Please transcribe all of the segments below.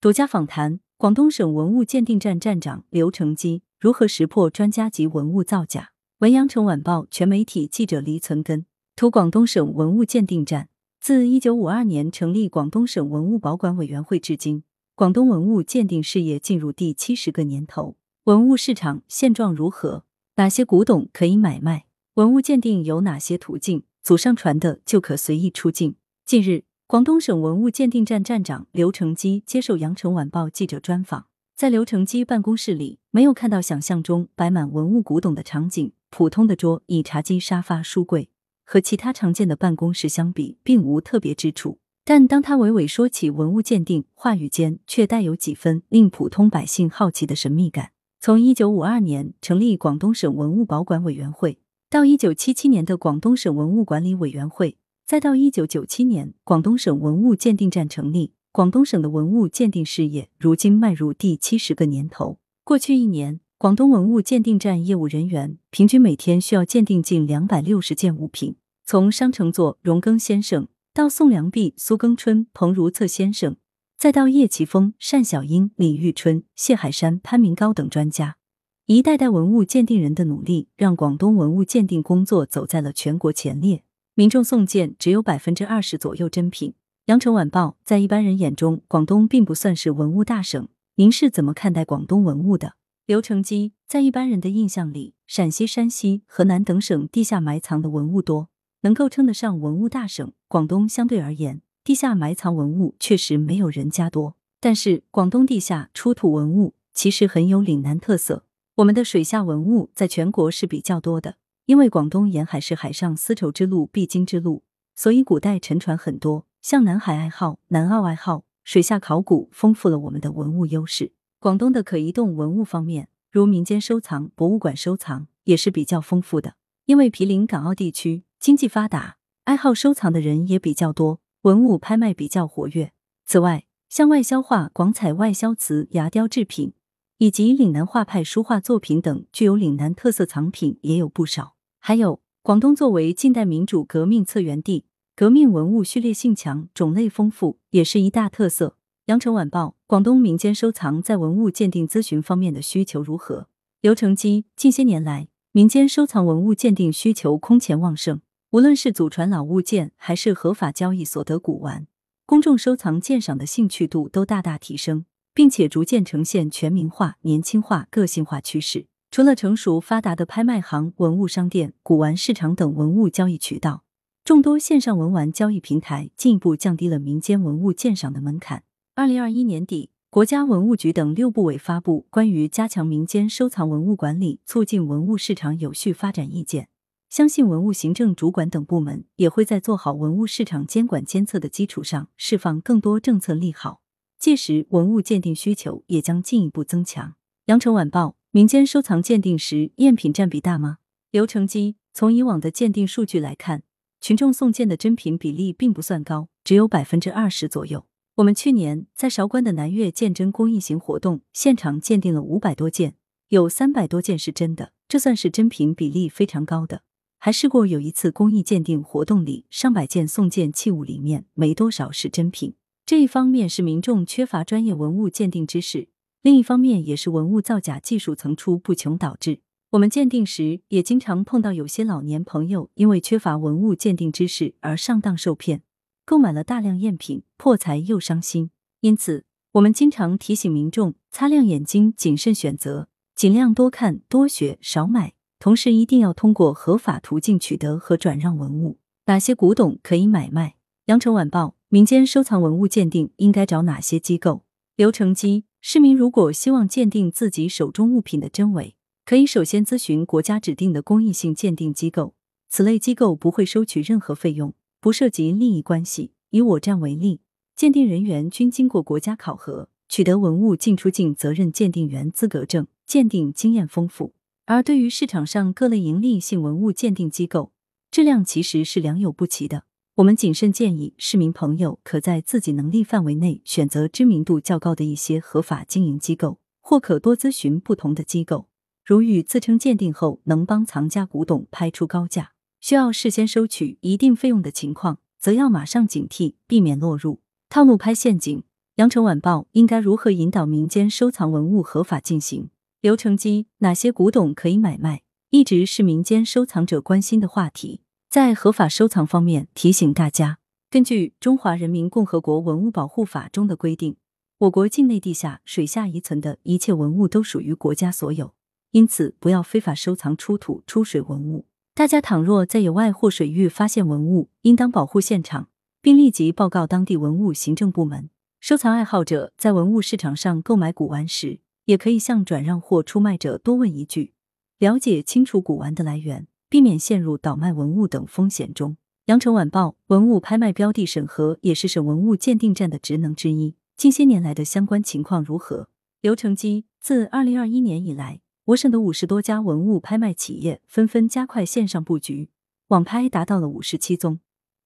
独家访谈：广东省文物鉴定站站长刘成基如何识破专家级文物造假？文阳城晚报全媒体记者黎存根图：广东省文物鉴定站自一九五二年成立广东省文物保管委员会至今，广东文物鉴定事业进入第七十个年头。文物市场现状如何？哪些古董可以买卖？文物鉴定有哪些途径？祖上传的就可随意出境？近日。广东省文物鉴定站站长刘成基接受羊城晚报记者专访，在刘成基办公室里，没有看到想象中摆满文物古董的场景。普通的桌椅、茶几、沙发、书柜和其他常见的办公室相比，并无特别之处。但当他娓娓说起文物鉴定，话语间却带有几分令普通百姓好奇的神秘感。从一九五二年成立广东省文物保管委员会，到一九七七年的广东省文物管理委员会。再到一九九七年，广东省文物鉴定站成立，广东省的文物鉴定事业如今迈入第七十个年头。过去一年，广东文物鉴定站业务人员平均每天需要鉴定近两百六十件物品。从商乘坐荣庚先生，到宋良弼、苏庚春、彭如策先生，再到叶奇峰、单小英、李玉春、谢海山、潘明高等专家，一代代文物鉴定人的努力，让广东文物鉴定工作走在了全国前列。民众送件只有百分之二十左右真品。羊城晚报在一般人眼中，广东并不算是文物大省。您是怎么看待广东文物的？刘成基在一般人的印象里，陕西、山西、河南等省地下埋藏的文物多，能够称得上文物大省。广东相对而言，地下埋藏文物确实没有人家多。但是，广东地下出土文物其实很有岭南特色。我们的水下文物在全国是比较多的。因为广东沿海是海上丝绸之路必经之路，所以古代沉船很多。像南海爱好、南澳爱好，水下考古丰富了我们的文物优势。广东的可移动文物方面，如民间收藏、博物馆收藏也是比较丰富的。因为毗邻港澳地区，经济发达，爱好收藏的人也比较多，文物拍卖比较活跃。此外，像外销画、广彩外销瓷、牙雕制品，以及岭南画派书画作品等具有岭南特色藏品也有不少。还有，广东作为近代民主革命策源地，革命文物序列性强，种类丰富，也是一大特色。羊城晚报：广东民间收藏在文物鉴定咨询方面的需求如何？刘成基：近些年来，民间收藏文物鉴定需求空前旺盛，无论是祖传老物件，还是合法交易所得古玩，公众收藏鉴赏的兴趣度都大大提升，并且逐渐呈现全民化、年轻化、个性化趋势。除了成熟发达的拍卖行、文物商店、古玩市场等文物交易渠道，众多线上文玩交易平台进一步降低了民间文物鉴赏的门槛。二零二一年底，国家文物局等六部委发布《关于加强民间收藏文物管理、促进文物市场有序发展意见》，相信文物行政主管等部门也会在做好文物市场监管监测的基础上，释放更多政策利好，届时文物鉴定需求也将进一步增强。羊城晚报。民间收藏鉴定时赝品占比大吗？刘成基从以往的鉴定数据来看，群众送件的真品比例并不算高，只有百分之二十左右。我们去年在韶关的南岳鉴真公益行活动现场鉴定了五百多件，有三百多件是真的，这算是真品比例非常高的。还试过有一次公益鉴定活动里，上百件送件器物里面没多少是真品。这一方面是民众缺乏专业文物鉴定知识。另一方面，也是文物造假技术层出不穷导致。我们鉴定时也经常碰到有些老年朋友因为缺乏文物鉴定知识而上当受骗，购买了大量赝品，破财又伤心。因此，我们经常提醒民众擦亮眼睛，谨慎选择，尽量多看多学，少买。同时，一定要通过合法途径取得和转让文物。哪些古董可以买卖？羊城晚报：民间收藏文物鉴定应该找哪些机构？刘成基。市民如果希望鉴定自己手中物品的真伪，可以首先咨询国家指定的公益性鉴定机构，此类机构不会收取任何费用，不涉及利益关系。以我站为例，鉴定人员均经过国家考核，取得文物进出境责任鉴定员资格证，鉴定经验丰富。而对于市场上各类盈利性文物鉴定机构，质量其实是良莠不齐的。我们谨慎建议市民朋友可在自己能力范围内选择知名度较高的一些合法经营机构，或可多咨询不同的机构。如遇自称鉴定后能帮藏家古董拍出高价，需要事先收取一定费用的情况，则要马上警惕，避免落入套路拍陷阱。羊城晚报应该如何引导民间收藏文物合法进行？流程机哪些古董可以买卖？一直是民间收藏者关心的话题。在合法收藏方面，提醒大家，根据《中华人民共和国文物保护法》中的规定，我国境内地下、水下遗存的一切文物都属于国家所有，因此不要非法收藏出土、出水文物。大家倘若在野外或水域发现文物，应当保护现场，并立即报告当地文物行政部门。收藏爱好者在文物市场上购买古玩时，也可以向转让或出卖者多问一句，了解清楚古玩的来源。避免陷入倒卖文物等风险中。羊城晚报文物拍卖标的审核也是省文物鉴定站的职能之一。近些年来的相关情况如何？刘成基自二零二一年以来，我省的五十多家文物拍卖企业纷纷加快线上布局，网拍达到了五十七宗，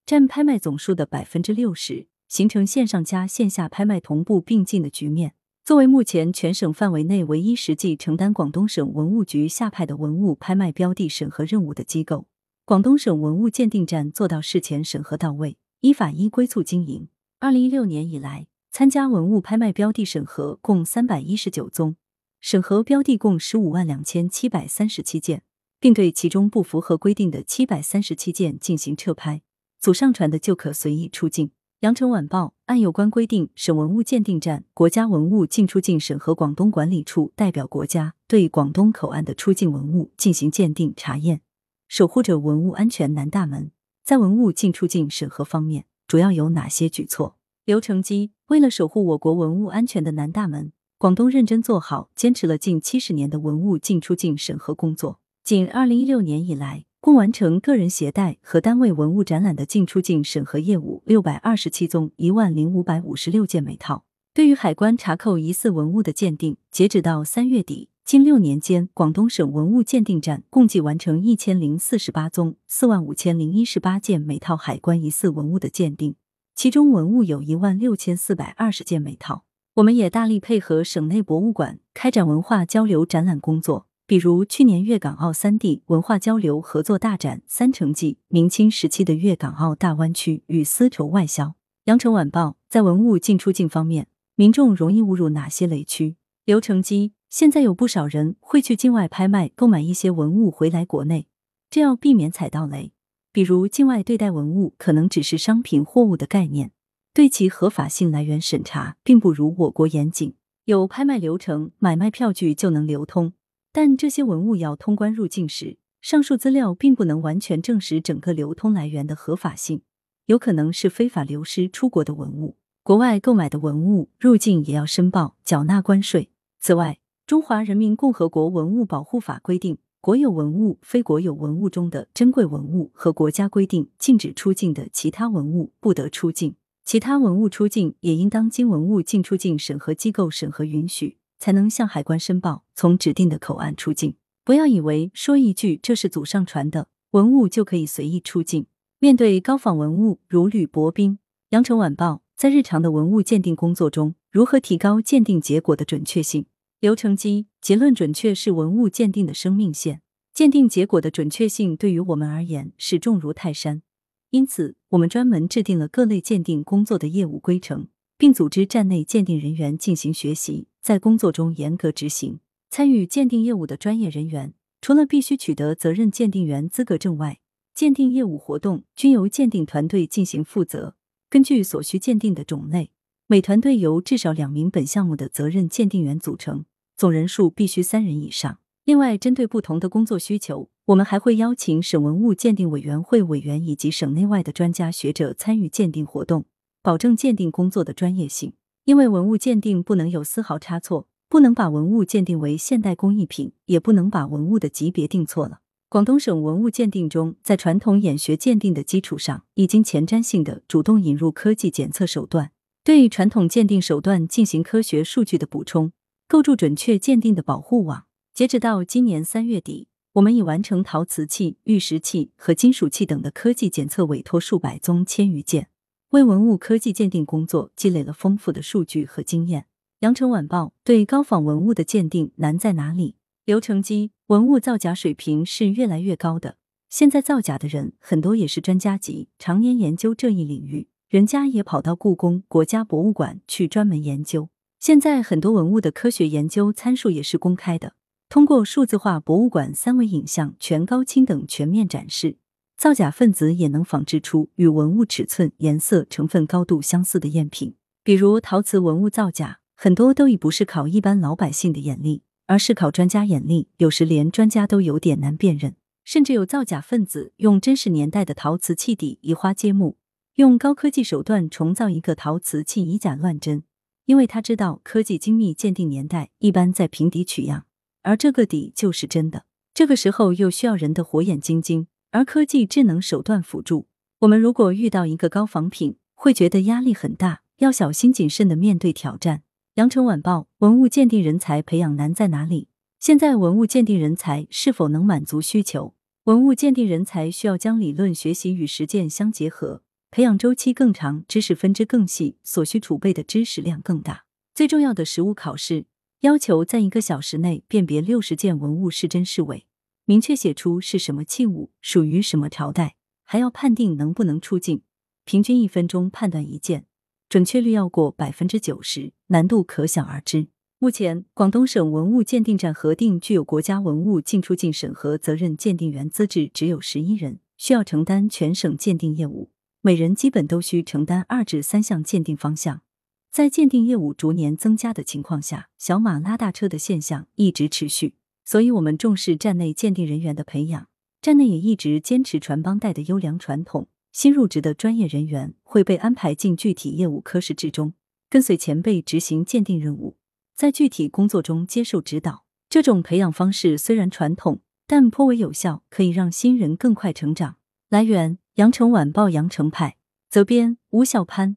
占拍卖总数的百分之六十，形成线上加线下拍卖同步并进的局面。作为目前全省范围内唯一实际承担广东省文物局下派的文物拍卖标的审核任务的机构，广东省文物鉴定站做到事前审核到位，依法依规促经营。二零一六年以来，参加文物拍卖标的审核共三百一十九宗，审核标的共十五万两千七百三十七件，并对其中不符合规定的七百三十七件进行撤拍，组上传的就可随意出境。羊城晚报按有关规定，省文物鉴定站、国家文物进出境审核广东管理处代表国家对广东口岸的出境文物进行鉴定查验，守护着文物安全南大门。在文物进出境审核方面，主要有哪些举措？刘成基为了守护我国文物安全的南大门，广东认真做好、坚持了近七十年的文物进出境审核工作。仅二零一六年以来。共完成个人携带和单位文物展览的进出境审核业务六百二十七宗，一万零五百五十六件每套。对于海关查扣疑似文物的鉴定，截止到三月底，近六年间，广东省文物鉴定站共计完成一千零四十八宗，四万五千零一十八件每套海关疑似文物的鉴定，其中文物有一万六千四百二十件每套。我们也大力配合省内博物馆开展文化交流展览工作。比如去年粤港澳三地文化交流合作大展《三城记》，明清时期的粤港澳大湾区与丝绸外销。羊城晚报在文物进出境方面，民众容易误入哪些雷区？流程机现在有不少人会去境外拍卖购买一些文物回来国内，这要避免踩到雷。比如境外对待文物可能只是商品货物的概念，对其合法性来源审查并不如我国严谨。有拍卖流程，买卖票据就能流通。但这些文物要通关入境时，上述资料并不能完全证实整个流通来源的合法性，有可能是非法流失出国的文物。国外购买的文物入境也要申报缴纳关税。此外，《中华人民共和国文物保护法》规定，国有文物、非国有文物中的珍贵文物和国家规定禁止出境的其他文物不得出境，其他文物出境也应当经文物进出境审核机构审核允许。才能向海关申报，从指定的口岸出境。不要以为说一句这是祖上传的文物就可以随意出境。面对高仿文物如履薄冰，羊城晚报在日常的文物鉴定工作中，如何提高鉴定结果的准确性？流程机结论准确是文物鉴定的生命线，鉴定结果的准确性对于我们而言是重如泰山。因此，我们专门制定了各类鉴定工作的业务规程。并组织站内鉴定人员进行学习，在工作中严格执行。参与鉴定业务的专业人员，除了必须取得责任鉴定员资格证外，鉴定业务活动均由鉴定团队进行负责。根据所需鉴定的种类，每团队由至少两名本项目的责任鉴定员组成，总人数必须三人以上。另外，针对不同的工作需求，我们还会邀请省文物鉴定委员会委员以及省内外的专家学者参与鉴定活动。保证鉴定工作的专业性，因为文物鉴定不能有丝毫差错，不能把文物鉴定为现代工艺品，也不能把文物的级别定错了。广东省文物鉴定中，在传统眼学鉴定的基础上，已经前瞻性的主动引入科技检测手段，对传统鉴定手段进行科学数据的补充，构筑准确鉴定的保护网。截止到今年三月底，我们已完成陶瓷器、玉石器和金属器等的科技检测委托数百宗千余件。为文物科技鉴定工作积累了丰富的数据和经验。羊城晚报对高仿文物的鉴定难在哪里？刘成基文物造假水平是越来越高的。现在造假的人很多也是专家级，常年研究这一领域，人家也跑到故宫、国家博物馆去专门研究。现在很多文物的科学研究参数也是公开的，通过数字化博物馆三维影像、全高清等全面展示，造假分子也能仿制出与文物尺寸、颜色、成分高度相似的赝品。比如陶瓷文物造假，很多都已不是考一般老百姓的眼力，而是考专家眼力，有时连专家都有点难辨认。甚至有造假分子用真实年代的陶瓷器底移花接木，用高科技手段重造一个陶瓷器以假乱真。因为他知道科技精密鉴定年代一般在平底取样，而这个底就是真的。这个时候又需要人的火眼金睛，而科技智能手段辅助。我们如果遇到一个高仿品，会觉得压力很大，要小心谨慎的面对挑战。羊城晚报文物鉴定人才培养难在哪里？现在文物鉴定人才是否能满足需求？文物鉴定人才需要将理论学习与实践相结合。培养周期更长，知识分支更细，所需储备的知识量更大。最重要的实物考试要求在一个小时内辨别六十件文物是真是伪，明确写出是什么器物，属于什么朝代，还要判定能不能出境。平均一分钟判断一件，准确率要过百分之九十，难度可想而知。目前，广东省文物鉴定站核定具有国家文物进出境审核责任鉴定员资质只有十一人，需要承担全省鉴定业务。每人基本都需承担二至三项鉴定方向，在鉴定业务逐年增加的情况下，小马拉大车的现象一直持续。所以，我们重视站内鉴定人员的培养，站内也一直坚持传帮带的优良传统。新入职的专业人员会被安排进具体业务科室之中，跟随前辈执行鉴定任务，在具体工作中接受指导。这种培养方式虽然传统，但颇为有效，可以让新人更快成长。来源。羊城晚报羊城派责编吴小潘。